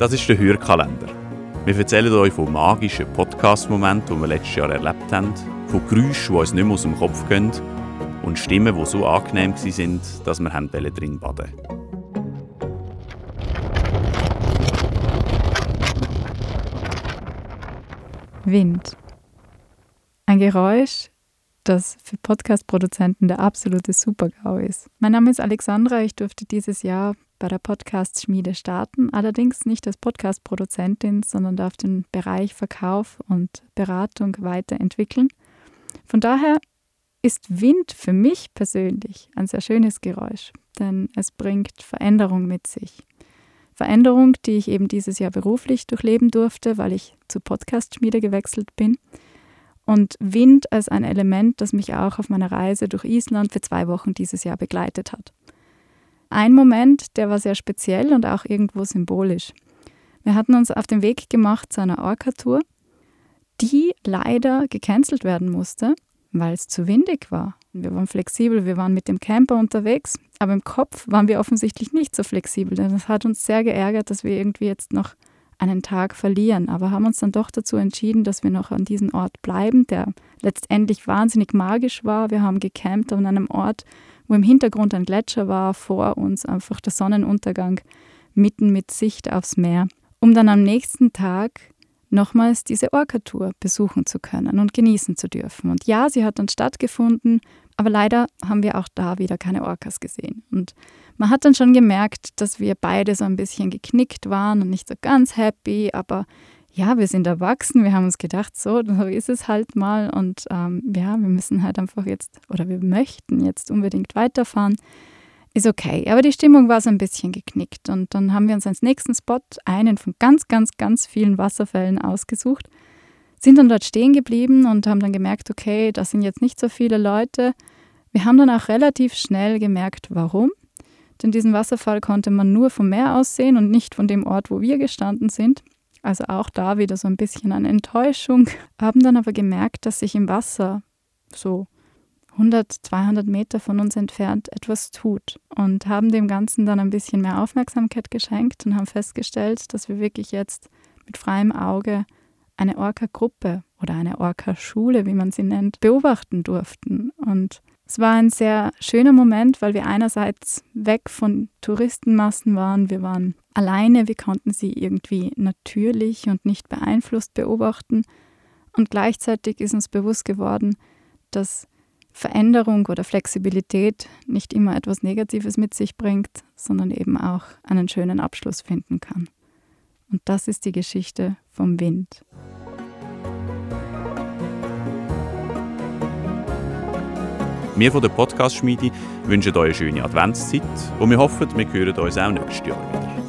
Das ist der Hörkalender. Wir erzählen euch von magischen Podcast-Momenten, die wir letztes Jahr erlebt haben, von Geräuschen, die uns nicht mehr aus dem Kopf gehen und Stimmen, die so angenehm waren, dass wir drin baden Wind. Ein Geräusch, das für Podcast-Produzenten der absolute Super-GAU ist. Mein Name ist Alexandra. Ich durfte dieses Jahr bei der Podcast-Schmiede starten, allerdings nicht als Podcast-Produzentin, sondern darf den Bereich Verkauf und Beratung weiterentwickeln. Von daher ist Wind für mich persönlich ein sehr schönes Geräusch, denn es bringt Veränderung mit sich. Veränderung, die ich eben dieses Jahr beruflich durchleben durfte, weil ich zu Podcast-Schmiede gewechselt bin und Wind als ein Element, das mich auch auf meiner Reise durch Island für zwei Wochen dieses Jahr begleitet hat. Ein Moment, der war sehr speziell und auch irgendwo symbolisch. Wir hatten uns auf den Weg gemacht zu einer Orca-Tour, die leider gecancelt werden musste, weil es zu windig war. Wir waren flexibel, wir waren mit dem Camper unterwegs, aber im Kopf waren wir offensichtlich nicht so flexibel. Denn das hat uns sehr geärgert, dass wir irgendwie jetzt noch einen Tag verlieren, aber haben uns dann doch dazu entschieden, dass wir noch an diesem Ort bleiben, der letztendlich wahnsinnig magisch war. Wir haben gecampt an einem Ort, wo im Hintergrund ein Gletscher war, vor uns einfach der Sonnenuntergang mitten mit Sicht aufs Meer, um dann am nächsten Tag nochmals diese Orca-Tour besuchen zu können und genießen zu dürfen. Und ja, sie hat dann stattgefunden, aber leider haben wir auch da wieder keine Orcas gesehen. Und man hat dann schon gemerkt, dass wir beide so ein bisschen geknickt waren und nicht so ganz happy, aber ja, wir sind erwachsen, wir haben uns gedacht, so, so ist es halt mal und ähm, ja, wir müssen halt einfach jetzt oder wir möchten jetzt unbedingt weiterfahren. Ist okay, aber die Stimmung war so ein bisschen geknickt und dann haben wir uns als nächsten Spot einen von ganz, ganz, ganz vielen Wasserfällen ausgesucht, sind dann dort stehen geblieben und haben dann gemerkt, okay, das sind jetzt nicht so viele Leute. Wir haben dann auch relativ schnell gemerkt, warum. Denn diesen Wasserfall konnte man nur vom Meer aus sehen und nicht von dem Ort, wo wir gestanden sind. Also auch da wieder so ein bisschen eine Enttäuschung. Haben dann aber gemerkt, dass sich im Wasser so 100, 200 Meter von uns entfernt etwas tut und haben dem Ganzen dann ein bisschen mehr Aufmerksamkeit geschenkt und haben festgestellt, dass wir wirklich jetzt mit freiem Auge eine Orca-Gruppe oder eine Orca-Schule, wie man sie nennt, beobachten durften. Und es war ein sehr schöner Moment, weil wir einerseits weg von Touristenmassen waren, wir waren alleine, wir konnten sie irgendwie natürlich und nicht beeinflusst beobachten und gleichzeitig ist uns bewusst geworden, dass Veränderung oder Flexibilität nicht immer etwas Negatives mit sich bringt, sondern eben auch einen schönen Abschluss finden kann. Und das ist die Geschichte vom Wind. Wir von der Podcast-Schmiede wünschen euch eine schöne Adventszeit und wir hoffen, wir hören uns auch nächstes Jahr wieder.